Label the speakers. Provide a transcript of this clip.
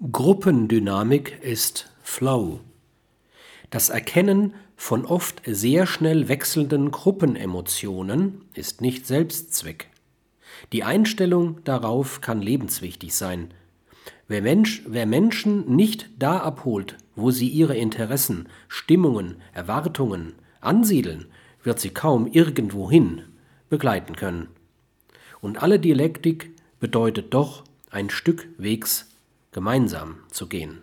Speaker 1: Gruppendynamik ist Flow. Das Erkennen von oft sehr schnell wechselnden Gruppenemotionen ist nicht Selbstzweck. Die Einstellung darauf kann lebenswichtig sein. Wer, Mensch, wer Menschen nicht da abholt, wo sie ihre Interessen, Stimmungen, Erwartungen ansiedeln, wird sie kaum irgendwohin begleiten können. Und alle Dialektik bedeutet doch ein Stück Wegs gemeinsam zu gehen.